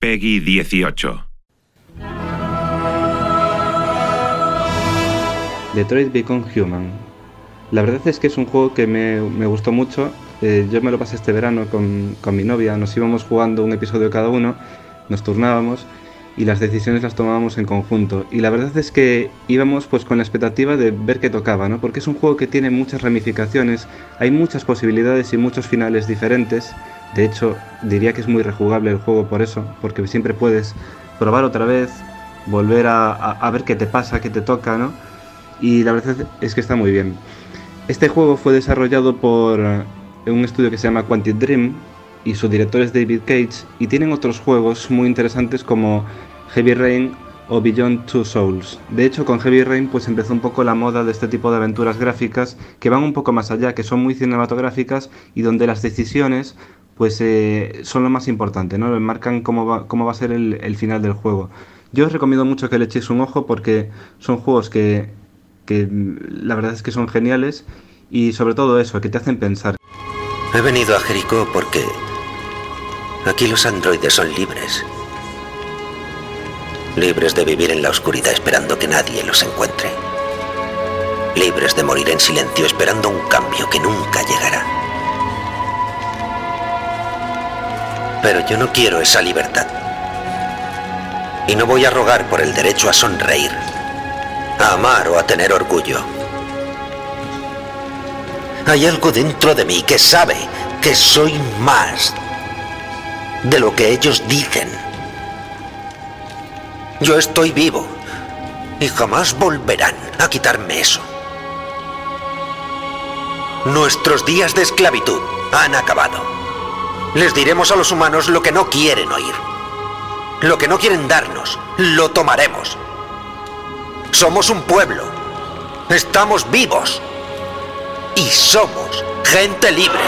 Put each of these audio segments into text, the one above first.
Peggy 18. Detroit Become Human. La verdad es que es un juego que me, me gustó mucho. Eh, yo me lo pasé este verano con, con, mi novia. Nos íbamos jugando un episodio cada uno, nos turnábamos y las decisiones las tomábamos en conjunto. Y la verdad es que íbamos pues con la expectativa de ver qué tocaba, ¿no? Porque es un juego que tiene muchas ramificaciones, hay muchas posibilidades y muchos finales diferentes. De hecho, diría que es muy rejugable el juego por eso, porque siempre puedes probar otra vez, volver a, a, ver qué te pasa, qué te toca, ¿no? y la verdad es que está muy bien. Este juego fue desarrollado por un estudio que se llama Quantic Dream y su director es David Cage y tienen otros juegos muy interesantes como Heavy Rain o Beyond Two Souls. De hecho, con Heavy Rain pues empezó un poco la moda de este tipo de aventuras gráficas que van un poco más allá, que son muy cinematográficas y donde las decisiones pues eh, son lo más importante, ¿no? Marcan cómo va, cómo va a ser el, el final del juego. Yo os recomiendo mucho que le echéis un ojo porque son juegos que que la verdad es que son geniales y sobre todo eso, que te hacen pensar. He venido a Jericó porque aquí los androides son libres. Libres de vivir en la oscuridad esperando que nadie los encuentre. Libres de morir en silencio esperando un cambio que nunca llegará. Pero yo no quiero esa libertad. Y no voy a rogar por el derecho a sonreír a amar o a tener orgullo. Hay algo dentro de mí que sabe que soy más de lo que ellos dicen. Yo estoy vivo y jamás volverán a quitarme eso. Nuestros días de esclavitud han acabado. Les diremos a los humanos lo que no quieren oír. Lo que no quieren darnos, lo tomaremos. Somos un pueblo. Estamos vivos. Y somos gente libre.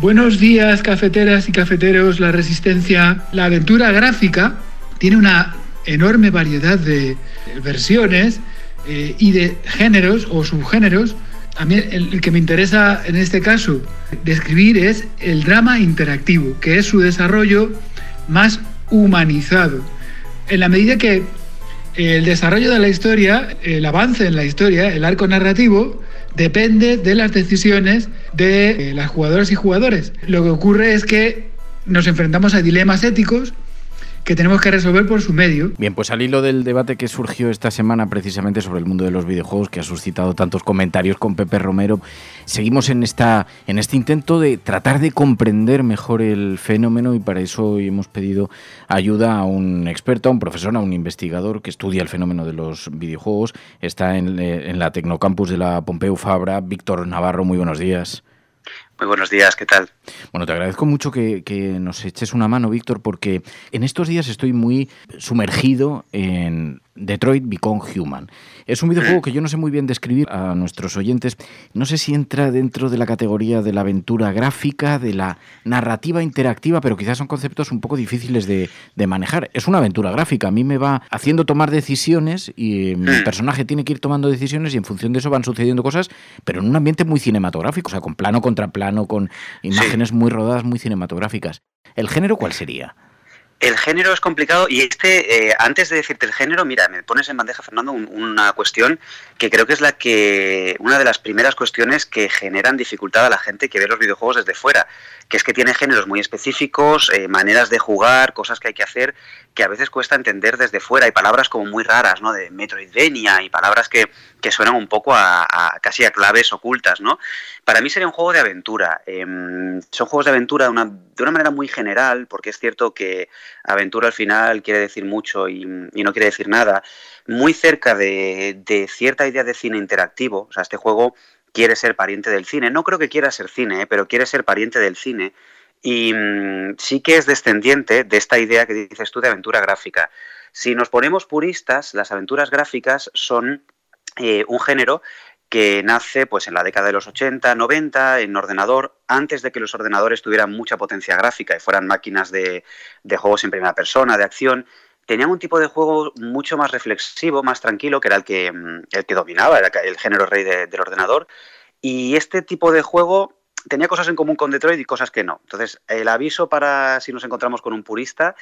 Buenos días, cafeteras y cafeteros. La resistencia, la aventura gráfica, tiene una enorme variedad de versiones eh, y de géneros o subgéneros a mí el, el, que me interesa en este caso describir es el drama interactivo, que es su desarrollo más humanizado. En la medida que el desarrollo de la historia, el avance en la historia, el arco narrativo, depende de las decisiones de las jugadoras y jugadores. Lo que ocurre es que nos enfrentamos a dilemas éticos que tenemos que resolver por su medio. Bien, pues al hilo del debate que surgió esta semana precisamente sobre el mundo de los videojuegos, que ha suscitado tantos comentarios con Pepe Romero, seguimos en, esta, en este intento de tratar de comprender mejor el fenómeno y para eso hoy hemos pedido ayuda a un experto, a un profesor, a un investigador que estudia el fenómeno de los videojuegos. Está en, en la Tecnocampus de la Pompeu Fabra. Víctor Navarro, muy buenos días. Muy buenos días, ¿qué tal? Bueno, te agradezco mucho que, que, nos eches una mano, Víctor, porque en estos días estoy muy sumergido en Detroit Become Human. Es un videojuego que yo no sé muy bien describir a nuestros oyentes. No sé si entra dentro de la categoría de la aventura gráfica, de la narrativa interactiva, pero quizás son conceptos un poco difíciles de, de manejar. Es una aventura gráfica. A mí me va haciendo tomar decisiones y mi personaje tiene que ir tomando decisiones y en función de eso van sucediendo cosas, pero en un ambiente muy cinematográfico, o sea, con plano contra plano, con muy rodadas, muy cinematográficas. ¿El género cuál sería? El género es complicado y este, eh, antes de decirte el género, mira, me pones en bandeja, Fernando, una cuestión que creo que es la que, una de las primeras cuestiones que generan dificultad a la gente que ve los videojuegos desde fuera, que es que tiene géneros muy específicos, eh, maneras de jugar, cosas que hay que hacer, que a veces cuesta entender desde fuera, y palabras como muy raras, ¿no? De Metroidvania y palabras que, que suenan un poco a, casi a claves ocultas, ¿no? Para mí sería un juego de aventura. Em, son juegos de aventura de una, de una manera muy general, porque es cierto que aventura al final quiere decir mucho y, no quiere decir nada, muy cerca de, cierta idea de cine interactivo. O sea, este juego quiere ser pariente del cine. No creo que quiera ser cine, ¿eh? pero quiere ser pariente del cine. Y mm, sí que es descendiente de esta idea que dices tú de aventura gráfica. Si nos ponemos puristas, las aventuras gráficas son eh, un género que nace pues en la década de los 80, 90 en ordenador, antes de que los ordenadores tuvieran mucha potencia gráfica y fueran máquinas de, juegos en primera persona, de acción, tenían un tipo de juego mucho más reflexivo, más tranquilo, que era el que, mm, el que dominaba, era el género rey del ordenador. Y este tipo de juego tenía cosas en común con Detroit y cosas que no. Entonces, el aviso para si nos encontramos con un purista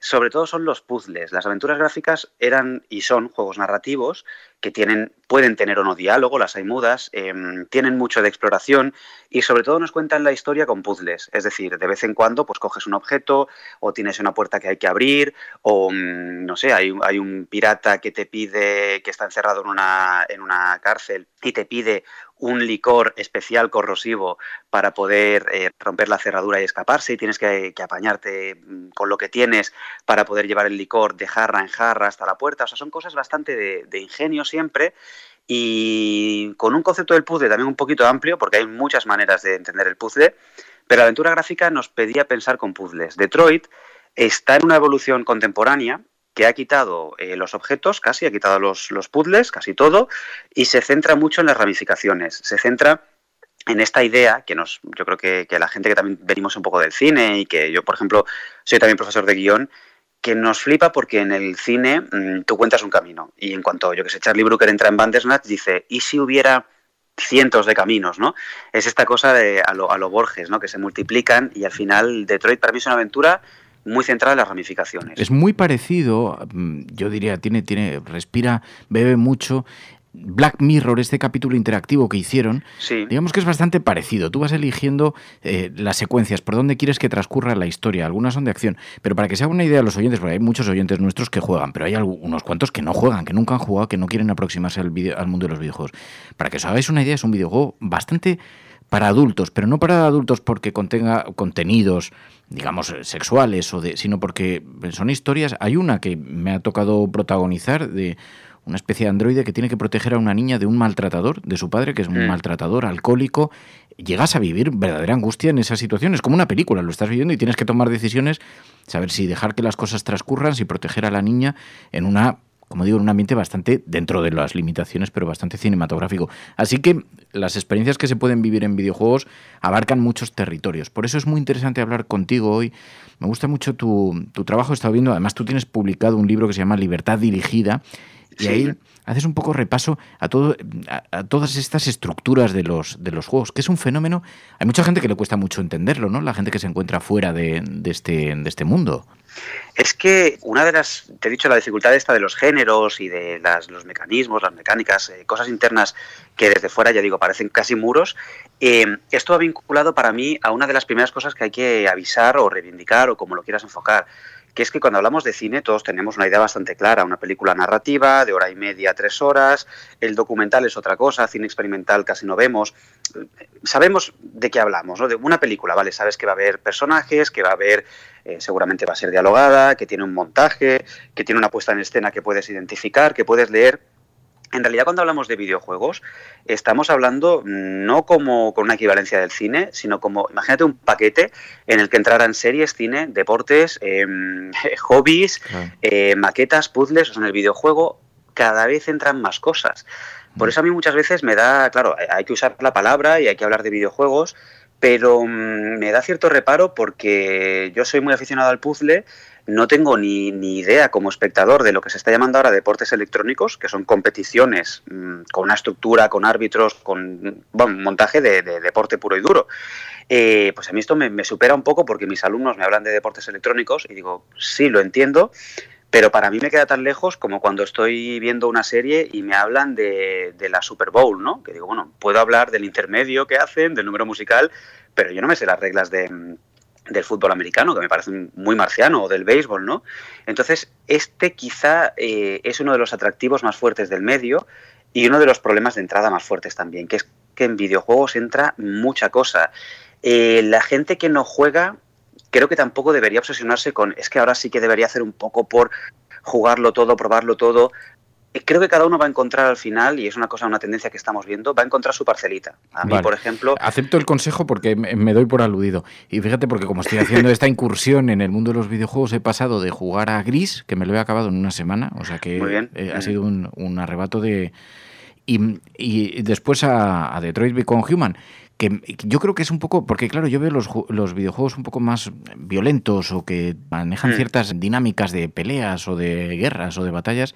sobre todo son los puzzles. Las aventuras gráficas eran y son juegos narrativos que tienen, pueden tener o no diálogo, las hay mudas, em, tienen mucho de exploración y sobre todo nos cuentan la historia con puzzles. Es decir, de vez en cuando pues coges un objeto o tienes una puerta que hay que abrir o mm, no sé, hay, hay un pirata que te pide, que está encerrado en una, en una cárcel y te pide un licor especial corrosivo para poder eh, romper la cerradura y escaparse y tienes que, apañarte mm, con lo que tienes para poder llevar el licor de jarra en jarra hasta la puerta. O sea, son cosas bastante de, ingenio siempre y con un concepto del puzzle también un poquito amplio porque hay muchas maneras de entender el puzzle, pero la aventura gráfica nos pedía pensar con puzzles. Detroit está en una evolución contemporánea que ha quitado eh, los objetos, casi, ha quitado los, los puzzles, casi todo, y se centra mucho en las ramificaciones. Se centra en esta idea que nos, yo creo que, la gente que también venimos un poco del cine y que yo, por ejemplo, soy también profesor de guion, que nos flipa porque en el cine mm, tú cuentas un camino. Y en cuanto, yo que sé, Charlie Brooker entra en Bandersnatch, dice, ¿y si hubiera cientos de caminos, ¿no? Es esta cosa de a lo, a lo Borges, ¿no? Que se multiplican y al final Detroit para mí es una aventura muy centrada en las ramificaciones. Es muy parecido, mm, yo diría, tiene, tiene, respira, bebe mucho. Black Mirror, este capítulo interactivo que hicieron, digamos que es bastante parecido. Tú vas eligiendo eh, las secuencias, por dónde quieres que transcurra la historia. Algunas son de acción, pero para que se haga una idea a los oyentes, porque hay muchos oyentes nuestros que juegan, pero hay unos cuantos que no juegan, que nunca han jugado, que no quieren aproximarse al, al mundo de los videojuegos. Para que os hagáis una idea, es un videojuego bastante para adultos, pero no para adultos porque contenga contenidos, digamos, sexuales, o de, sino porque son historias. Hay una que me ha tocado protagonizar de una especie de androide que tiene que proteger a una niña de un maltratador, de su padre, que es un mm. maltratador alcohólico. Llegas a vivir verdadera angustia en esas situaciones, como una película, lo estás viviendo y tienes que tomar decisiones, saber si dejar que las cosas transcurran, si proteger a la niña en una como digo, en un ambiente bastante dentro de las limitaciones, pero bastante cinematográfico. Así que las experiencias que se pueden vivir en videojuegos abarcan muchos territorios. Por eso es muy interesante hablar contigo hoy. Me gusta mucho tu, tu trabajo, he estado viendo, además tú tienes publicado un libro que se llama Libertad Dirigida, y ahí haces un poco repaso a, todo, a, todas estas estructuras de los, de los juegos, que es un fenómeno. Hay mucha gente que le cuesta mucho entenderlo, ¿no? La gente que se encuentra fuera de, de este, de este mundo. Es que una de las, te he dicho, la dificultad esta de los géneros y de las, los mecanismos, las mecánicas, eh, cosas internas que desde fuera, ya digo, parecen casi muros, eh, esto ha vinculado para mí a una de las primeras cosas que hay que avisar o reivindicar o como lo quieras enfocar que es que cuando hablamos de cine todos tenemos una idea bastante clara, una película narrativa de hora y media, tres horas, el documental es otra cosa, cine experimental casi no vemos, sabemos de qué hablamos, ¿no? De una película, ¿vale? Sabes que va a haber personajes, que va a haber, eh, seguramente va a ser dialogada, que tiene un montaje, que tiene una puesta en escena que puedes identificar, que puedes leer en realidad cuando hablamos de videojuegos estamos hablando no como con una equivalencia del cine, sino como, imagínate un paquete en el que entraran series, cine, deportes, em, hobbies, eh, maquetas, puzzles, o sea, en el videojuego cada vez entran más cosas. Por mm. eso a mí muchas veces me da, claro, hay que usar la palabra y hay que hablar de videojuegos, pero mm, me da cierto reparo porque yo soy muy aficionado al puzzle, no tengo ni, ni, idea como espectador de lo que se está llamando ahora deportes electrónicos, que son competiciones mmm, con una estructura, con árbitros, con bueno, montaje de, de, deporte puro y duro. Eh, pues a mí esto me, me, supera un poco porque mis alumnos me hablan de deportes electrónicos y digo, sí, lo entiendo, pero para mí me queda tan lejos como cuando estoy viendo una serie y me hablan de, de la Super Bowl, ¿no? Que digo, bueno, puedo hablar del intermedio que hacen, del número musical, pero yo no me sé las reglas de del fútbol americano, que me parece muy marciano, o del béisbol, ¿no? Entonces, este quizá eh, es uno de los atractivos más fuertes del medio y uno de los problemas de entrada más fuertes también, que es que en videojuegos entra mucha cosa. Eh, la gente que no juega, creo que tampoco debería obsesionarse con, es que ahora sí que debería hacer un poco por jugarlo todo, probarlo todo, creo que cada uno va a encontrar al final, y es una cosa, una tendencia que estamos viendo, va a encontrar su parcelita. A mí, Vale. por ejemplo, Acepto el consejo porque me doy por aludido. Y fíjate, porque como estoy haciendo esta incursión en el mundo de los videojuegos, he pasado de jugar a Gris, que me lo he acabado en una semana, o sea que eh, ha Mm. sido un, un arrebato de... Y, y después a, a Detroit Become Human, que yo creo que es un poco, porque claro, yo veo los, los videojuegos un poco más violentos o que manejan Mm. ciertas dinámicas de peleas o de guerras o de batallas,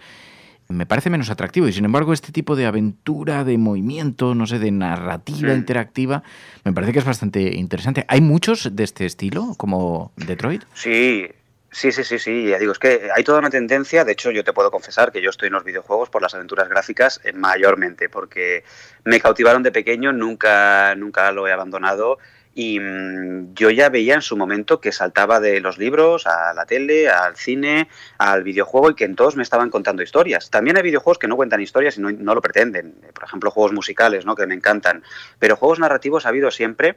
me parece menos atractivo. Y sin embargo, este tipo de aventura, de movimiento, no sé, de narrativa interactiva, me parece que es bastante interesante. ¿Hay muchos de este estilo, como Detroit? Sí, sí, sí, sí, sí. Ya digo, es que hay toda una tendencia. De hecho, yo te puedo confesar que yo estoy en los videojuegos por las aventuras gráficas eh, mayormente, porque me cautivaron de pequeño, nunca, nunca lo he abandonado. Y mm, yo ya veía en su momento que saltaba de los libros a la tele, al cine, al videojuego y que en todos me estaban contando historias. También hay videojuegos que no cuentan historias y no, no lo pretenden. Por ejemplo, juegos musicales, ¿no? que me encantan. Pero juegos narrativos ha habido siempre.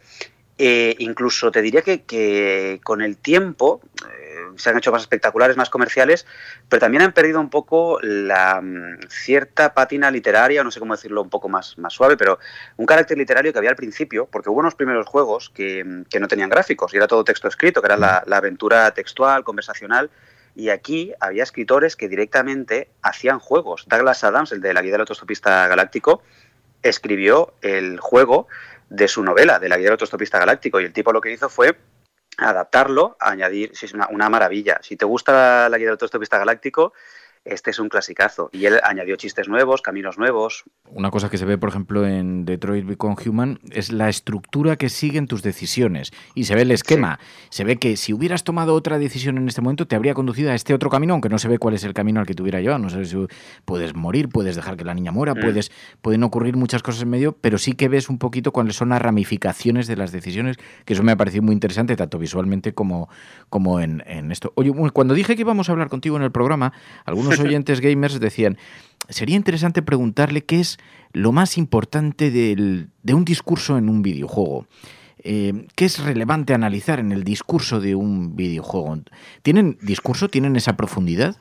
Eh, incluso te diría que, con el tiempo eh, se han hecho más espectaculares, más comerciales, pero también han perdido un poco la mm, cierta pátina literaria, no sé cómo decirlo un poco más, suave, pero un carácter literario que había al principio, porque hubo unos primeros juegos que, mm, que no tenían gráficos y era todo texto escrito, que era la, la aventura textual, conversacional. Y aquí había escritores que directamente hacían juegos. Douglas Adams, el de la guía del autostopista galáctico, escribió el juego de su novela, de la guía del autostopista galáctico, y el tipo lo que hizo fue adaptarlo, añadir, sí, es una, una maravilla. Si te gusta la guía del autostopista galáctico, este es un clasicazo. Y él añadió chistes nuevos, caminos nuevos. Una cosa que se ve, por ejemplo, en Detroit Become Human es la estructura que siguen tus decisiones. Y se ve el esquema. Se ve que si hubieras tomado otra decisión en este momento, te habría conducido a este otro camino, aunque no se ve cuál es el camino al que te hubiera llevado. No sé si puedes morir, puedes dejar que la niña muera, Mm. puedes, pueden ocurrir muchas cosas en medio, pero sí que ves un poquito cuáles son las ramificaciones de las decisiones, que eso me ha parecido muy interesante, tanto visualmente como, como en, en esto. Oye, cuando dije que íbamos a hablar contigo en el programa, algunos oyentes gamers decían, sería interesante preguntarle qué es lo más importante del- de un discurso en un videojuego. Eh, ¿Qué es relevante analizar en el discurso de un videojuego? ¿Tienen discurso? ¿Tienen esa profundidad?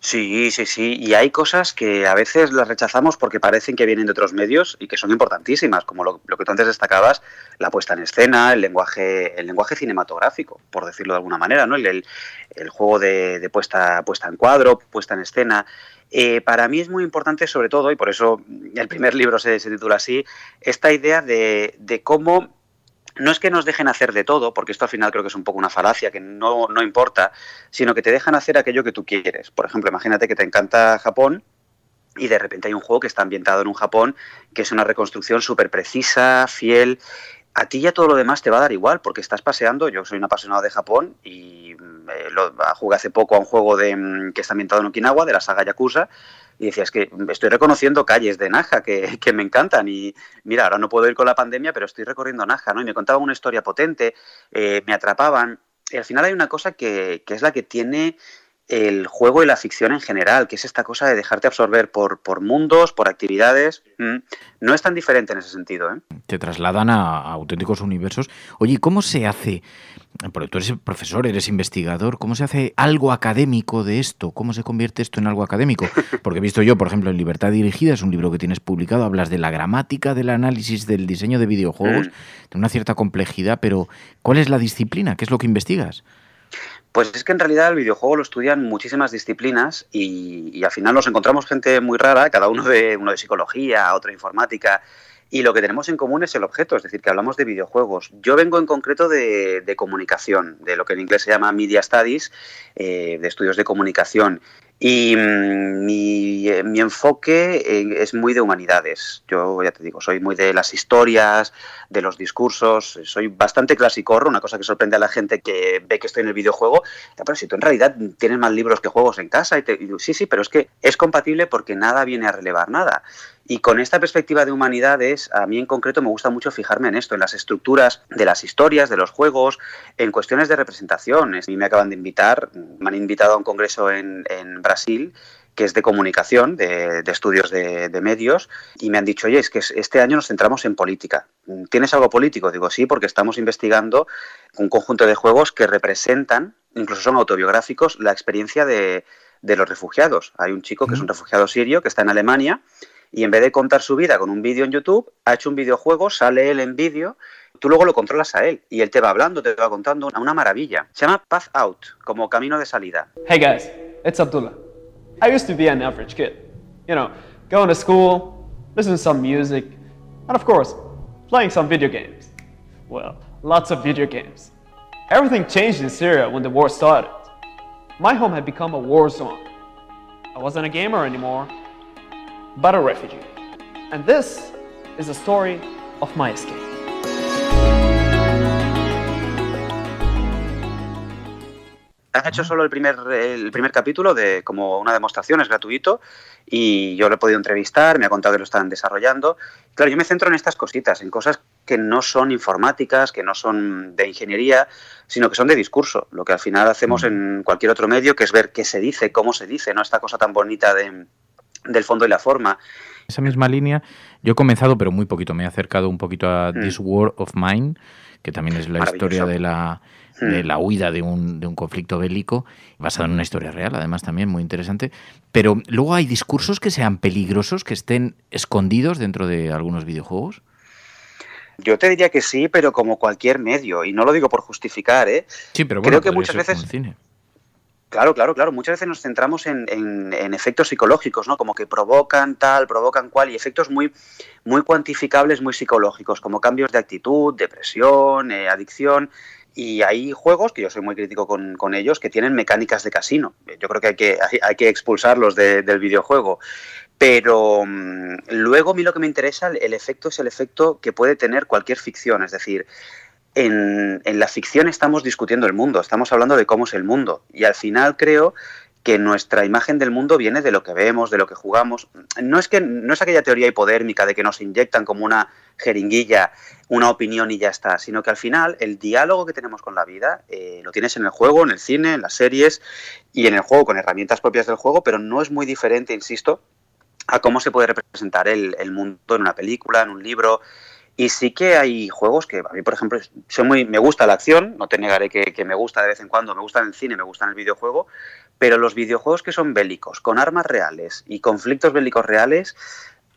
Sí, sí, sí. Y hay cosas que a veces las rechazamos porque parecen que vienen de otros medios y que son importantísimas, como lo, que tú antes destacabas, la puesta en escena, el lenguaje, el lenguaje cinematográfico, por decirlo de alguna manera, ¿no? El, juego de, de puesta, puesta en cuadro, puesta en escena. Eh, para mí es muy importante, sobre todo, y por eso el primer libro se, se titula así, esta idea de, de cómo no es que nos dejen hacer de todo, porque esto al final creo que es un poco una falacia, que no, no importa, sino que te dejan hacer aquello que tú quieres. Por ejemplo, imagínate que te encanta Japón y de repente hay un juego que está ambientado en un Japón que es una reconstrucción súper precisa, fiel. A ti ya todo lo demás te va a dar igual, porque estás paseando. Yo soy un apasionado de Japón y mm, eh, lo, jugué hace poco a un juego de, mm, que está ambientado en Okinawa, de la saga Yakuza, y decía, es que estoy reconociendo calles de Naja que, que me encantan y mira, ahora no puedo ir con la pandemia, pero estoy recorriendo Naja, ¿no? Y me contaban una historia potente, eh, me atrapaban. Y al final hay una cosa que, que es la que tiene el juego y la ficción en general, que es esta cosa de dejarte absorber por, por mundos, por actividades. Mm. No es tan diferente en ese sentido, ¿eh? Te trasladan a, a auténticos universos. Oye, ¿y ¿cómo se hace? Porque tú eres profesor, eres investigador. ¿Cómo se hace algo académico de esto? ¿Cómo se convierte esto en algo académico? Porque he visto yo, por ejemplo, en Libertad Dirigida, es un libro que tienes publicado, hablas de la gramática, del análisis, del diseño de videojuegos, Mm. de una cierta complejidad, pero ¿cuál es la disciplina? ¿Qué es lo que investigas? Pues es que en realidad el videojuego lo estudian muchísimas disciplinas y, y, al final nos encontramos gente muy rara, cada uno de uno de psicología, otro de informática, y lo que tenemos en común es el objeto, es decir, que hablamos de videojuegos. Yo vengo en concreto de, comunicación, de lo que en inglés se llama Media Studies, eh, de estudios de comunicación. Y mm, mi, eh, mi, enfoque eh, es muy de humanidades. Yo ya te digo, soy muy de las historias, de los discursos, soy bastante clasicorro, una cosa que sorprende a la gente que ve que estoy en el videojuego. Pero si tú en realidad tienes más libros que juegos en casa, y, te, sí, sí, pero es que es compatible porque nada viene a relevar nada. Y con esta perspectiva de humanidades, a mí en concreto me gusta mucho fijarme en esto, en las estructuras de las historias, de los juegos, en cuestiones de representaciones. A mí me acaban de invitar, me han invitado a un congreso en, en Brasil que es de comunicación, de, de estudios de, de, medios, y me han dicho, oye, es que este año nos centramos en política. ¿Tienes algo político? Digo, sí, porque estamos investigando un conjunto de juegos que representan, incluso son autobiográficos, la experiencia de, de los refugiados. Hay un chico que es un refugiado sirio que está en Alemania y en vez de contar su vida con un vídeo en YouTube, ha hecho un videojuego, sale él en vídeo, tú luego lo controlas a él y él te va hablando, te va contando una maravilla. Se llama Path Out, como camino de salida. Hey guys, it's Abdullah. I used to be an average kid. You know, going to school, listening to some music, and of course, playing some video games. Well, lots of video games. Everything changed in Syria when the war started. My home had become a war zone. I wasn't a gamer anymore, but a refugee. And this is the story of my escape. Han hecho solo el primer, el primer capítulo de como una demostración, es gratuito, y yo lo he podido entrevistar, me ha contado que lo están desarrollando. Claro, yo me centro en estas cositas, en cosas que no son informáticas, que no son de ingeniería, sino que son de discurso, lo que al final hacemos en cualquier otro medio, que es ver qué se dice, cómo se dice, no esta cosa tan bonita de, del fondo y la forma. Esa misma línea, yo he comenzado, pero muy poquito, me he acercado un poquito a mm. This War of Mine, que también es la historia de la, de la huida de un, de un, conflicto bélico, basado en una historia real, además también muy interesante. Pero luego hay discursos que sean peligrosos, que estén escondidos dentro de algunos videojuegos. Yo te diría que sí, pero como cualquier medio, y no lo digo por justificar, ¿eh? Sí, pero bueno, creo que muchas veces cine. Claro, claro, claro. Muchas veces nos centramos en, efectos psicológicos, ¿no? Como que provocan tal, provocan cual, y efectos muy, muy cuantificables, muy psicológicos, como cambios de actitud, depresión, eh, adicción. Y hay juegos, que yo soy muy crítico con, con, ellos, que tienen mecánicas de casino. Yo creo que hay que, hay, que expulsarlos de, del videojuego. Pero mmm, luego a mí lo que me interesa, el efecto es el efecto que puede tener cualquier ficción. Es decir, en, en, la ficción estamos discutiendo el mundo, estamos hablando de cómo es el mundo. Y al final creo que nuestra imagen del mundo viene de lo que vemos, de lo que jugamos. No es que no es aquella teoría hipodérmica de que nos inyectan como una jeringuilla una opinión y ya está, sino que al final el diálogo que tenemos con la vida eh, lo tienes en el juego, en el cine, en las series y en el juego con herramientas propias del juego, pero no es muy diferente, insisto, a cómo se puede representar el, el mundo en una película, en un libro. Y sí que hay juegos que a mí, por ejemplo, soy muy, me gusta la acción, no te negaré que, me gusta de vez en cuando, me gusta el cine, me gusta el videojuego, pero los videojuegos que son bélicos, con armas reales y conflictos bélicos reales,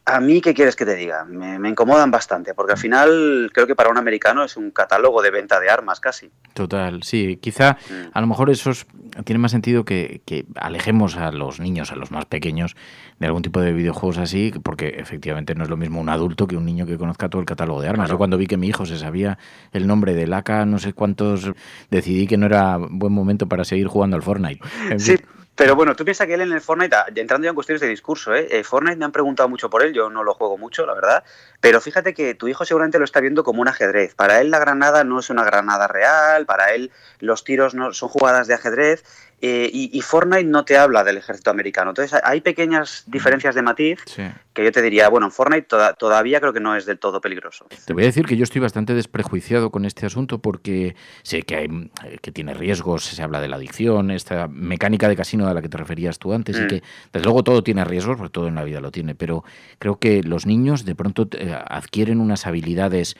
a mí, ¿qué quieres que te diga? Me, me, incomodan bastante, porque al final creo que para un americano es un catálogo de venta de armas casi. Total, sí. Quizá mm. a lo mejor esos tiene más sentido que, que, alejemos a los niños, a los más pequeños, de algún tipo de videojuegos así, porque efectivamente no es lo mismo un adulto que un niño que conozca todo el catálogo de armas. Claro. Yo cuando vi que mi hijo se sabía el nombre del AK, no sé cuántos, decidí que no era buen momento para seguir jugando al Fortnite. Sí. Pero bueno, tú piensas que él en el Fortnite, entrando ya en cuestiones de discurso, ¿eh? ¿eh? Fortnite me han preguntado mucho por él, yo no lo juego mucho, la verdad, pero fíjate que tu hijo seguramente lo está viendo como un ajedrez. Para él la granada no es una granada real, para él los tiros no son jugadas de ajedrez eh, y, y, Fortnite no te habla del ejército americano. Entonces hay pequeñas diferencias de matiz sí. que yo te diría, bueno, en Fortnite toda, todavía creo que no es del todo peligroso. Te voy a decir que yo estoy bastante desprejuiciado con este asunto porque sé que, hay, que tiene riesgos, se habla de la adicción, esta mecánica de casino a la que te referías tú antes mm. y que desde luego todo tiene riesgos, porque todo en la vida lo tiene, pero creo que los niños de pronto eh, adquieren unas habilidades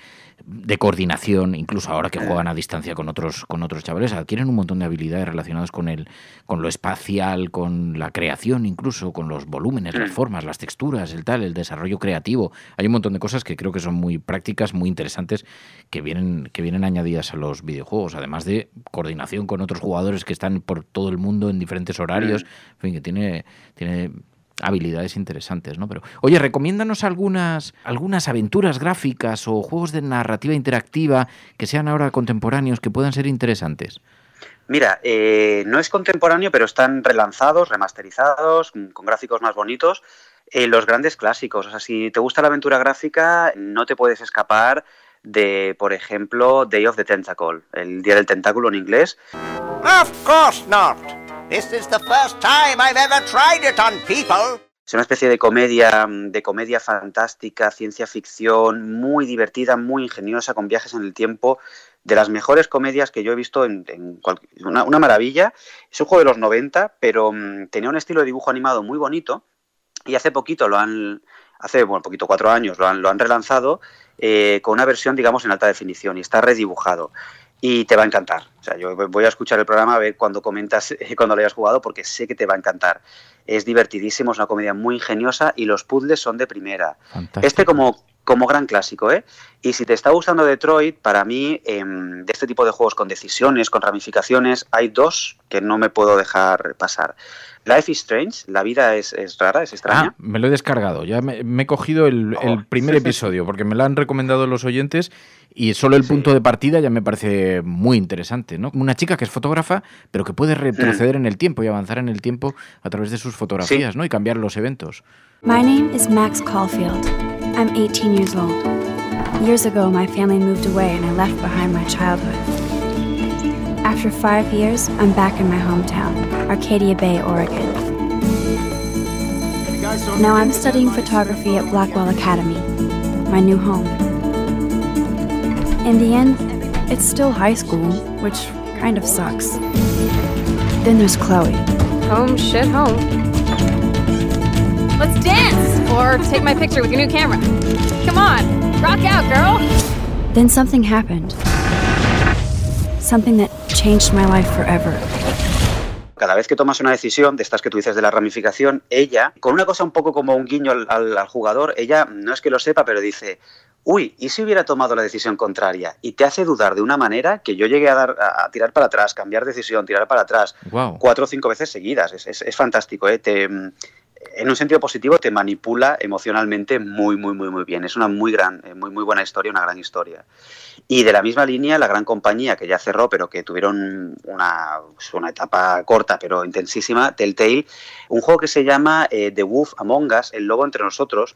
de coordinación, incluso ahora que juegan a distancia con otros, con otros chavales, adquieren un montón de habilidades relacionadas con el, con lo espacial, con la creación incluso, con los volúmenes, las Mm. formas, las texturas, el tal, el desarrollo creativo. Hay un montón de cosas que creo que son muy prácticas, muy interesantes, que vienen, que vienen añadidas a los videojuegos, además de coordinación con otros jugadores que están por todo el mundo en diferentes horarios, Mm. en fin, que tiene, tiene habilidades interesantes, ¿no? Pero, oye, recomiéndanos algunas, algunas aventuras gráficas o juegos de narrativa interactiva que sean ahora contemporáneos, que puedan ser interesantes. Mira, eh, no es contemporáneo, pero están relanzados, remasterizados, con gráficos más bonitos. eh, los grandes clásicos. O sea, si te gusta la aventura gráfica, no te puedes escapar de, por ejemplo, Day of the Tentacle, el Día del Tentáculo en inglés. Of course not. This is the first time I've ever tried it on people. Es una especie de comedia, mm, de comedia fantástica, ciencia ficción, muy divertida, muy ingeniosa, con viajes en el tiempo, de las mejores comedias que yo he visto en, en una, maravilla. Es un juego de los 90, pero mm, tenía un estilo de dibujo animado muy bonito y hace poquito lo han, hace bueno, poquito, cuatro años, lo han, lo han relanzado eh, con una versión, digamos, en alta definición y está redibujado. Y te va a encantar. O sea, yo voy a escuchar el programa a ver cuando comentas, eh, cuando lo hayas jugado, porque sé que te va a encantar. Es divertidísimo, es una comedia muy ingeniosa y los puzzles son de primera. Este como, como gran clásico, ¿eh? Y si te está gustando Detroit, para mí, em, de este tipo de juegos con decisiones, con ramificaciones, hay dos que no me puedo dejar pasar. Life is Strange, la vida es, es rara, es extraña. Ah, me lo he descargado. Ya me, me he cogido el, el primer episodio porque me lo han recomendado los oyentes y solo el punto de partida ya me parece muy interesante, ¿no? Una chica que es fotógrafa, pero que puede retroceder en el tiempo y avanzar en el tiempo a través de sus fotografías, ¿no? Y cambiar los eventos. My name is Max Caulfield. I'm 18 years old. Years ago, my family moved away and I left behind my childhood. After five years, I'm back in my hometown, Arcadia Bay, Oregon. Now I'm studying photography at Blackwell Academy, my new home. In the end, it's still high school, which kind of sucks. Then there's Chloe. Home, shit, home. Let's dance! Or take my picture with your new camera. Come on, rock out, girl! Then something happened. Something that changed my life forever. cada vez que tomas una decisión, de estas que tú dices de la ramificación, ella, con una cosa un poco como un guiño al, al- al jugador, ella no es que lo sepa, pero dice, uy, ¿y si hubiera tomado la decisión contraria? Y te hace dudar de una manera que yo llegué a, dar, a, a tirar para atrás, cambiar decisión, tirar para atrás, Wow. cuatro o cinco veces seguidas. Es, es- es fantástico, ¿eh? Te, en un sentido positivo te manipula emocionalmente muy, muy, muy, muy bien. Es una muy gran, eh, muy, muy buena historia, una gran historia. Y de la misma línea, la gran compañía que ya cerró, pero que tuvieron una, pues, una etapa corta pero intensísima, Telltale, un juego que se llama eh, The Wolf Among Us, El Lobo entre nosotros,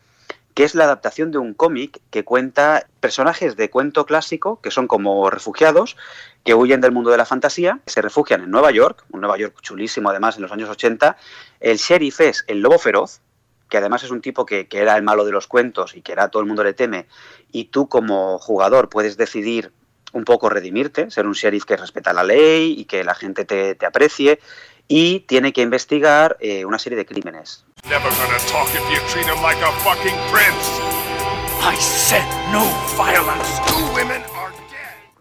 que es la adaptación de un cómic que cuenta personajes de cuento clásico, que son como refugiados, que huyen del mundo de la fantasía, se refugian en Nueva York, un Nueva York chulísimo además en los años 80. El sheriff es el lobo feroz, que además es un tipo que, que era el malo de los cuentos y que era todo el mundo le teme, y tú como jugador puedes decidir un poco redimirte, ser un sheriff que respeta la ley y que la gente te, te aprecie, y tiene que investigar eh, una serie de crímenes. Are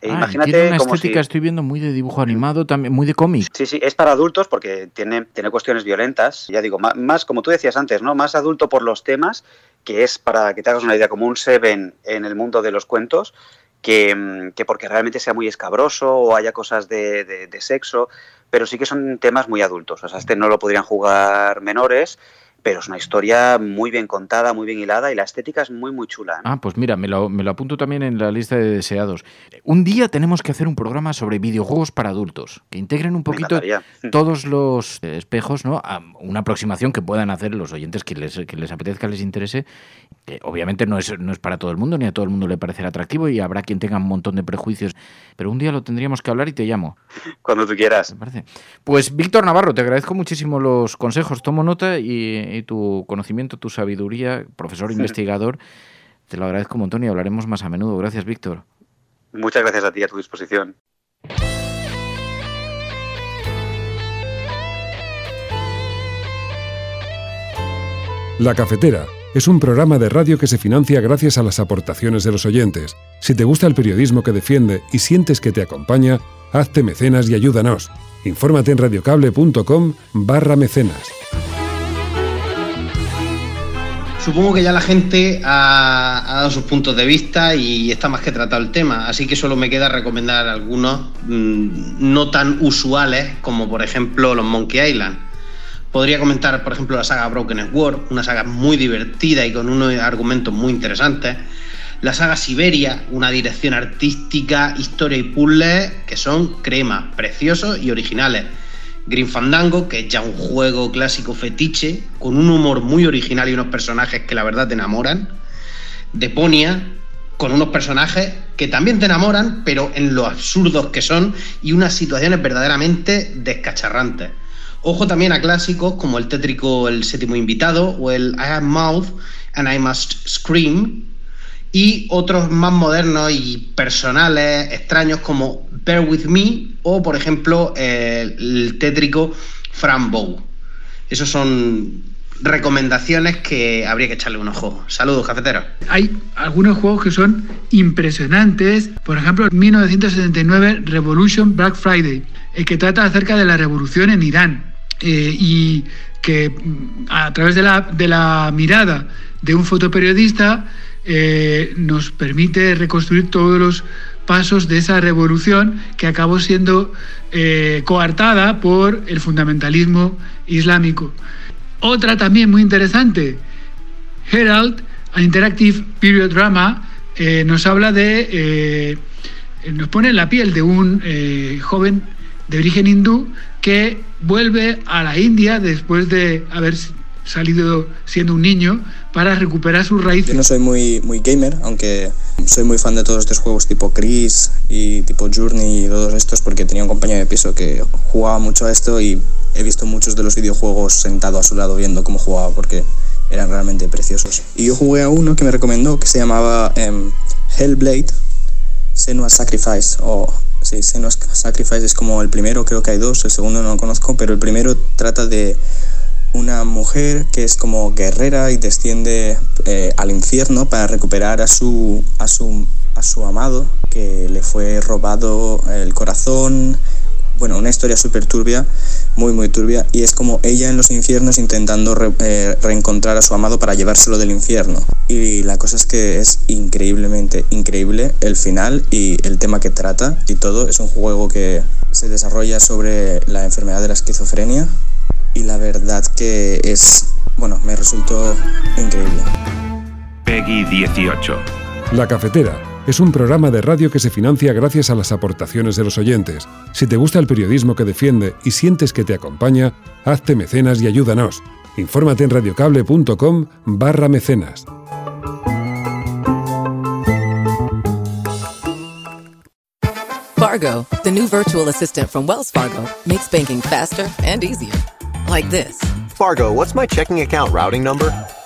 Eh, Ah, imagínate tiene una como estética, si- estoy viendo, muy de dibujo animado, también muy de cómic. Sí, sí, es para adultos porque tiene, tiene cuestiones violentas. Ya digo, ma- más, como tú decías antes, ¿no? Más adulto por los temas, que es para que te hagas una idea, como un Seven en el mundo de los cuentos, que, mm, que porque realmente sea muy escabroso o haya cosas de, de- de sexo, pero sí que son temas muy adultos. O sea, este no lo podrían jugar menores, pero es una historia muy bien contada, muy bien hilada y la estética es muy, muy chula. Ah, pues mira, me lo, me lo apunto también en la lista de deseados. Un día tenemos que hacer un programa sobre videojuegos para adultos, que integren un poquito todos los espejos, ¿no? A una aproximación que puedan hacer los oyentes que les, que les apetezca, les interese. Que obviamente no es, no es para todo el mundo, ni a todo el mundo le parecerá atractivo y habrá quien tenga un montón de prejuicios, pero un día lo tendríamos que hablar y te llamo. Cuando tú quieras. Pues Víctor Navarro, te agradezco muchísimo los consejos, tomo nota y, y tu conocimiento, tu sabiduría, profesor investigador, te lo agradezco un montón y hablaremos más a menudo. Gracias, Víctor. Muchas gracias a ti, a tu disposición. La Cafetera es un programa de radio que se financia gracias a las aportaciones de los oyentes. Si te gusta el periodismo que defiende y sientes que te acompaña, Hazte mecenas y ayúdanos. Infórmate en radiocable.com barra mecenas. Supongo que ya la gente ha, dado sus puntos de vista y está más que tratado el tema, así que solo me queda recomendar algunos mmm, no tan usuales como por ejemplo los Monkey Island. Podría comentar, por ejemplo, la saga Broken Sword, una saga muy divertida y con unos argumentos muy interesantes. La saga Siberia, una dirección artística, historia y puzzles que son cremas, preciosos y originales. Green Fandango, que es ya un juego clásico fetiche, con un humor muy original y unos personajes que la verdad te enamoran. Deponia, con unos personajes que también te enamoran, pero en lo absurdos que son y unas situaciones verdaderamente descacharrantes. Ojo también a clásicos como el tétrico El séptimo invitado o el I have mouth and I must scream y otros más modernos y personales, extraños como Bear With Me o, por ejemplo, el, el tétrico Fran Bow. Esos son recomendaciones que habría que echarle un ojo. Saludos, cafeteros. Hay algunos juegos que son impresionantes. Por ejemplo, 1979 Revolution Black Friday, el que trata acerca de la revolución en Irán eh, y que a través de la, de la mirada de un fotoperiodista eh, nos permite reconstruir todos los pasos de esa revolución que acabó siendo eh, coartada por el fundamentalismo islámico. Otra también muy interesante, Herald, an Interactive Period Drama, nos habla de, nos pone en la piel de un joven de origen hindú que vuelve a la India después de haber salido siendo un niño para recuperar sus raíces. Yo no soy muy, muy gamer, aunque soy muy fan de todos estos juegos tipo Chris y tipo Journey y todos estos porque tenía un compañero de piso que jugaba mucho a esto y he visto muchos de los videojuegos sentado a su lado viendo cómo jugaba porque eran realmente preciosos. Y yo jugué a uno que me recomendó que se llamaba um, Hellblade Senua Sacrifice o sí, Senua Sacrifice es como el primero, creo que hay dos, el segundo no lo conozco, pero el primero trata de una mujer que es como guerrera y desciende eh, al infierno para recuperar a su, a su, a su amado que le fue robado el corazón. Bueno, una historia súper turbia, muy, muy turbia, y es como ella en los infiernos intentando eh, reencontrar a su amado para llevárselo del infierno. Y la cosa es que es increíblemente increíble el final y el tema que trata y todo. Es un juego que se desarrolla sobre la enfermedad de la esquizofrenia, y la verdad que es, bueno, me resultó increíble. Peggy 18. La Cafetera es un programa de radio que se financia gracias a las aportaciones de los oyentes. Si te gusta el periodismo que defiende y sientes que te acompaña, hazte mecenas y ayúdanos. Infórmate en radiocable.com barra mecenas. Fargo, the new virtual assistant from Wells Fargo, makes banking faster and easier. Like this. Fargo, what's my checking account routing number?